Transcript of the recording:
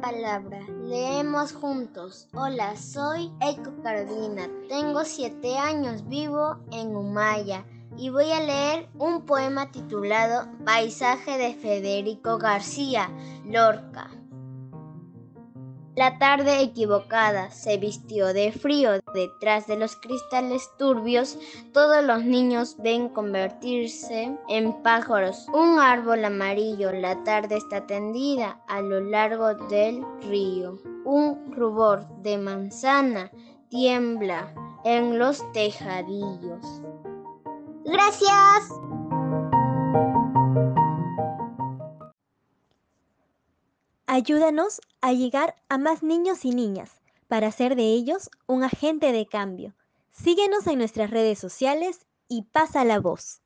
palabra. Leemos juntos. Hola, soy Eiko Carolina. Tengo siete años, vivo en Humaya y voy a leer un poema titulado Paisaje de Federico García Lorca. La tarde equivocada se vistió de frío. Detrás de los cristales turbios, todos los niños ven convertirse en pájaros. Un árbol amarillo, la tarde está tendida a lo largo del río. Un rubor de manzana tiembla en los tejadillos. Gracias. Ayúdanos a llegar a más niños y niñas para hacer de ellos un agente de cambio. Síguenos en nuestras redes sociales y pasa la voz.